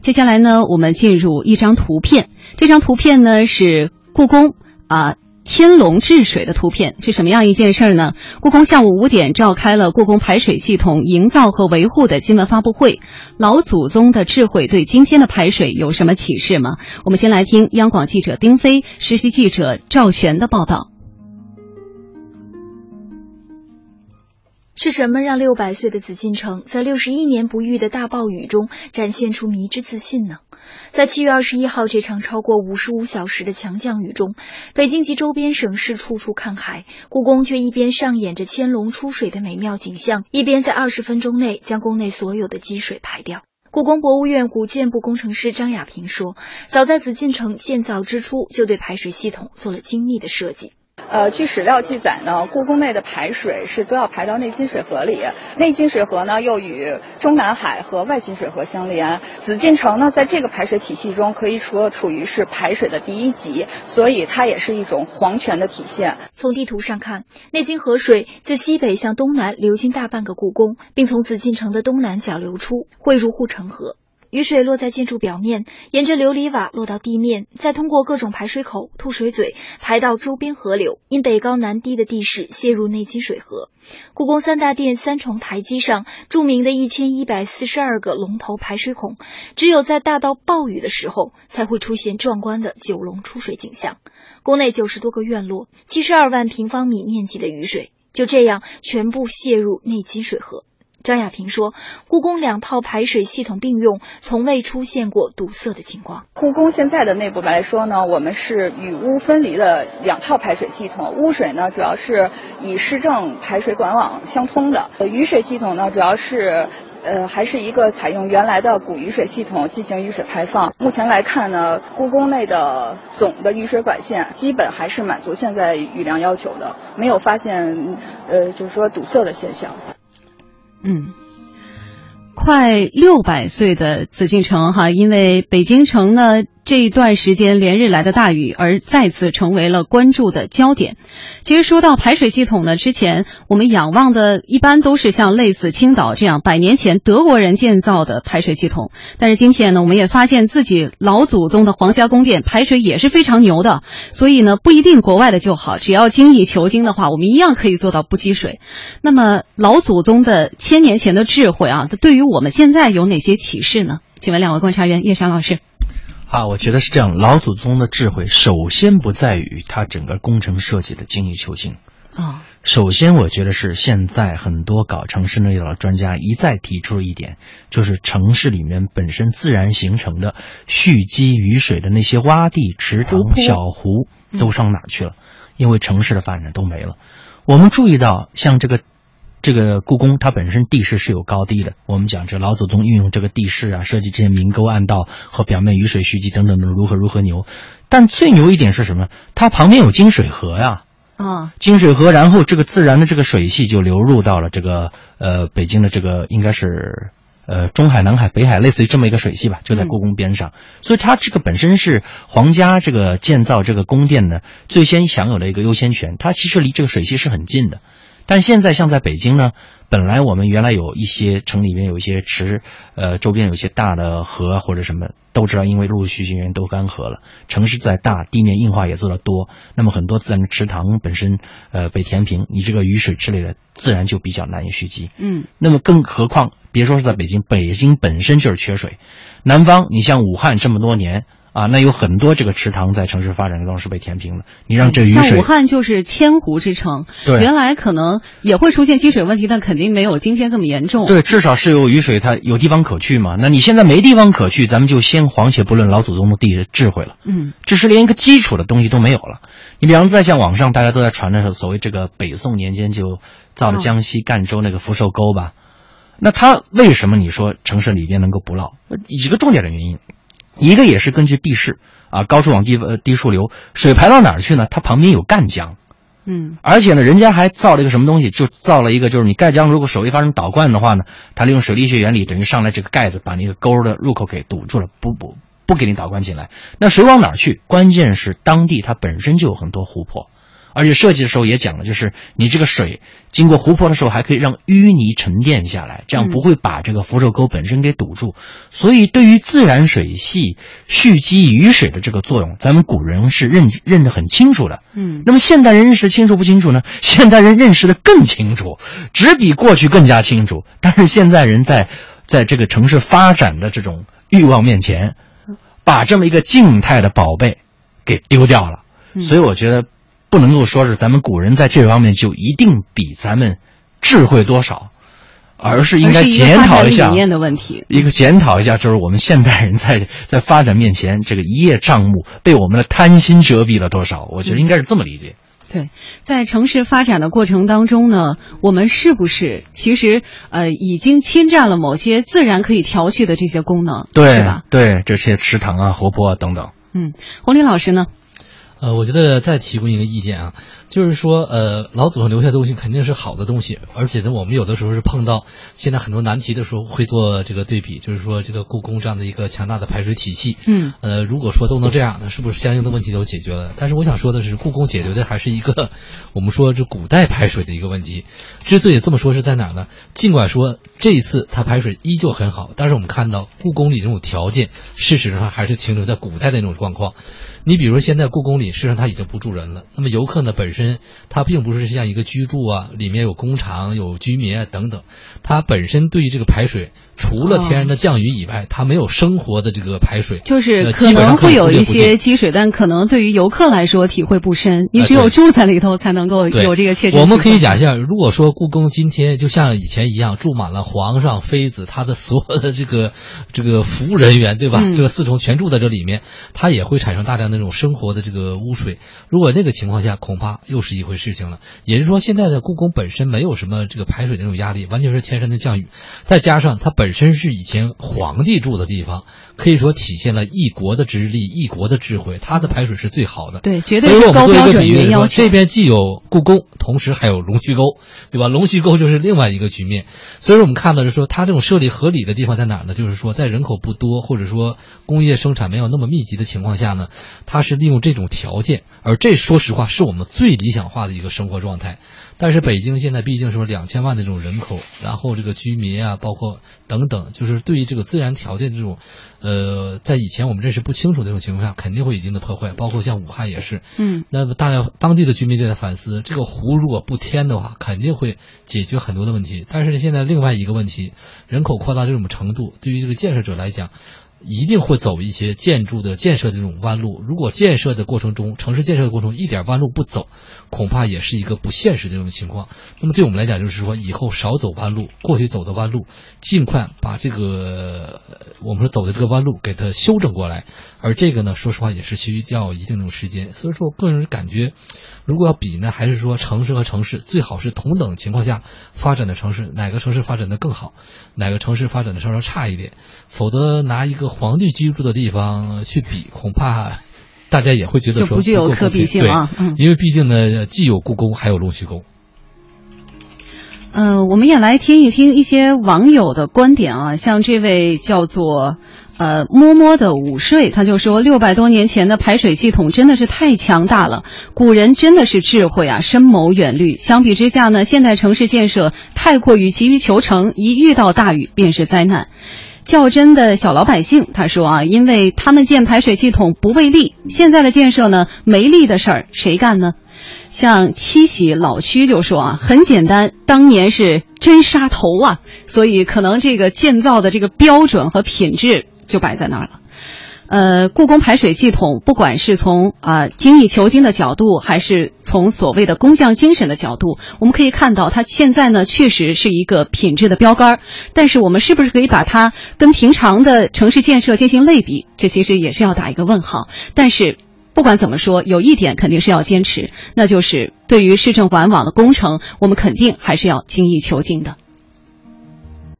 接下来呢，我们进入一张图片。这张图片呢是故宫啊千龙治水的图片，是什么样一件事儿呢？故宫下午五点召开了故宫排水系统营造和维护的新闻发布会。老祖宗的智慧对今天的排水有什么启示吗？我们先来听央广记者丁飞、实习记者赵璇的报道。是什么让六百岁的紫禁城在六十一年不遇的大暴雨中展现出迷之自信呢？在七月二十一号这场超过五十五小时的强降雨中，北京及周边省市处处看海，故宫却一边上演着千龙出水的美妙景象，一边在二十分钟内将宫内所有的积水排掉。故宫博物院古建部工程师张亚平说：“早在紫禁城建造之初，就对排水系统做了精密的设计。”呃，据史料记载呢，故宫内的排水是都要排到内金水河里，内金水河呢又与中南海和外金水河相连。紫禁城呢，在这个排水体系中，可以说处于是排水的第一级，所以它也是一种皇权的体现。从地图上看，内金河水自西北向东南流经大半个故宫，并从紫禁城的东南角流出，汇入护城河。雨水落在建筑表面，沿着琉璃瓦落到地面，再通过各种排水口、吐水嘴排到周边河流。因北高南低的地势，泄入内金水河。故宫三大殿三重台基上著名的一千一百四十二个龙头排水孔，只有在大到暴雨的时候，才会出现壮观的九龙出水景象。宫内九十多个院落，七十二万平方米面积的雨水，就这样全部泄入内金水河。张亚平说：“故宫两套排水系统并用，从未出现过堵塞的情况。故宫现在的内部来说呢，我们是雨污分离的两套排水系统。污水呢，主要是以市政排水管网相通的；雨水系统呢，主要是呃还是一个采用原来的古雨水系统进行雨水排放。目前来看呢，故宫内的总的雨水管线基本还是满足现在雨量要求的，没有发现呃就是说堵塞的现象。”嗯，快六百岁的紫禁城哈，因为北京城呢。这一段时间连日来的大雨，而再次成为了关注的焦点。其实说到排水系统呢，之前我们仰望的一般都是像类似青岛这样百年前德国人建造的排水系统。但是今天呢，我们也发现自己老祖宗的皇家宫殿排水也是非常牛的。所以呢，不一定国外的就好，只要精益求精的话，我们一样可以做到不积水。那么老祖宗的千年前的智慧啊，对于我们现在有哪些启示呢？请问两位观察员叶山老师。啊，我觉得是这样。老祖宗的智慧，首先不在于他整个工程设计的精益求精。啊，首先我觉得是现在很多搞城市内的专家一再提出了一点，就是城市里面本身自然形成的蓄积雨水的那些洼地、池塘、小湖都上哪去了？因为城市的发展都没了。我们注意到，像这个。这个故宫它本身地势是有高低的，我们讲这老祖宗运用这个地势啊，设计这些明沟暗道和表面雨水蓄积等等的如何如何牛，但最牛一点是什么？它旁边有金水河呀，啊，金水河，然后这个自然的这个水系就流入到了这个呃北京的这个应该是呃中海、南海、北海，类似于这么一个水系吧，就在故宫边上，所以它这个本身是皇家这个建造这个宫殿呢最先享有的一个优先权，它其实离这个水系是很近的。但现在像在北京呢，本来我们原来有一些城里面有一些池，呃，周边有一些大的河或者什么，都知道因为陆陆续续人都干涸了。城市再大，地面硬化也做得多，那么很多自然的池塘本身，呃，被填平，你这个雨水之类的，自然就比较难以蓄积。嗯，那么更何况，别说是在北京，北京本身就是缺水。南方，你像武汉这么多年。啊，那有很多这个池塘在城市发展中是被填平了。你让这雨水，像武汉就是千湖之城，对，原来可能也会出现积水问题，但肯定没有今天这么严重。对，至少是有雨水，它有地方可去嘛。那你现在没地方可去，咱们就先黄且不论老祖宗的地智慧了。嗯，这是连一个基础的东西都没有了。你比方说，在像网上大家都在传的所谓这个北宋年间就造了江西赣州那个福寿沟吧，那它为什么你说城市里边能够不涝？几个重点的原因，一个也是根据地势。啊，高处往低呃低处流，水排到哪儿去呢？它旁边有赣江，嗯，而且呢，人家还造了一个什么东西？就造了一个，就是你赣江如果水一发生倒灌的话呢，它利用水力学原理，等于上来这个盖子把那个沟的入口给堵住了，不不不给你倒灌进来。那水往哪儿去？关键是当地它本身就有很多湖泊，而且设计的时候也讲了，就是你这个水经过湖泊的时候，还可以让淤泥沉淀下来，这样不会把这个福寿沟本身给堵住。所以，对于自然水系蓄积雨水的这个作用，咱们古人是认认得很清楚的。嗯，那么现代人认识清楚不清楚呢？现代人认识的更清楚，只比过去更加清楚。但是现在人在在这个城市发展的这种欲望面前，把这么一个静态的宝贝给丢掉了。所以我觉得。不能够说是咱们古人在这方面就一定比咱们智慧多少，而是应该检讨一下理念的问题。一个检讨一下，就是我们现代人在在发展面前，这个一叶障目被我们的贪心遮蔽了多少？我觉得应该是这么理解。对，在城市发展的过程当中呢，我们是不是其实呃已经侵占了某些自然可以调蓄的这些功能？对，是吧？对，这些池塘啊、湖泊啊等等。嗯，红林老师呢？呃，我觉得再提供一个意见啊，就是说，呃，老祖宗留下东西肯定是好的东西，而且呢，我们有的时候是碰到现在很多难题的时候，会做这个对比，就是说，这个故宫这样的一个强大的排水体系，嗯，呃，如果说都能这样，那是不是相应的问题都解决了？但是我想说的是，故宫解决的还是一个我们说这古代排水的一个问题。之所以这么说是在哪呢？尽管说这一次它排水依旧很好，但是我们看到故宫里这种条件，事实上还是停留在古代的那种状况。你比如说，现在故宫里，事实上它已经不住人了。那么游客呢，本身它并不是像一个居住啊，里面有工厂、有居民啊等等。它本身对于这个排水，除了天然的降雨以外，它没有生活的这个排水。就是可能会有一些积水，但可能对于游客来说体会不深。你只有住在里头，才能够有这个切身。我们可以假象，如果说故宫今天就像以前一样，住满了皇上、妃子，他的所有的这个这个服务人员，对吧？这个四重全住在这里面，它也会产生大量。那种生活的这个污水，如果那个情况下，恐怕又是一回事情了。也就是说，现在的故宫本身没有什么这个排水那种压力，完全是天山的降雨，再加上它本身是以前皇帝住的地方，可以说体现了一国的之力、一国的智慧，它的排水是最好的。对，绝对是高标准的要求。这边既有故宫，同时还有龙须沟，对吧？龙须沟就是另外一个局面。所以说，我们看到是说，它这种设立合理的地方在哪儿呢？就是说，在人口不多或者说工业生产没有那么密集的情况下呢。它是利用这种条件，而这说实话是我们最理想化的一个生活状态。但是北京现在毕竟说两千万的这种人口，然后这个居民啊，包括等等，就是对于这个自然条件这种，呃，在以前我们认识不清楚的这种情况下，肯定会有一定的破坏。包括像武汉也是，嗯，那么大量当地的居民就在反思，这个湖如果不填的话，肯定会解决很多的问题。但是现在另外一个问题，人口扩大这种程度，对于这个建设者来讲。一定会走一些建筑的建设的这种弯路。如果建设的过程中，城市建设的过程中一点弯路不走，恐怕也是一个不现实的这种情况。那么对我们来讲，就是说以后少走弯路，过去走的弯路，尽快把这个我们说走的这个弯路给它修正过来。而这个呢，说实话也是需要一定的时间。所以说，我个人感觉，如果要比呢，还是说城市和城市最好是同等情况下发展的城市，哪个城市发展的更好，哪个城市发展的稍稍差一点，否则拿一个皇帝居住的地方去比，恐怕大家也会觉得说不具有可比性啊。嗯，因为毕竟呢，既有故宫，还有龙须沟。嗯，我们也来听一听一些网友的观点啊，像这位叫做。呃，摸摸的午睡，他就说，六百多年前的排水系统真的是太强大了，古人真的是智慧啊，深谋远虑。相比之下呢，现代城市建设太过于急于求成，一遇到大雨便是灾难。较真的小老百姓，他说啊，因为他们建排水系统不为利，现在的建设呢，没利的事儿谁干呢？像七喜老区就说啊，很简单，当年是真杀头啊，所以可能这个建造的这个标准和品质。就摆在那儿了，呃，故宫排水系统，不管是从啊精益求精的角度，还是从所谓的工匠精神的角度，我们可以看到，它现在呢确实是一个品质的标杆。但是，我们是不是可以把它跟平常的城市建设进行类比？这其实也是要打一个问号。但是，不管怎么说，有一点肯定是要坚持，那就是对于市政管网的工程，我们肯定还是要精益求精的。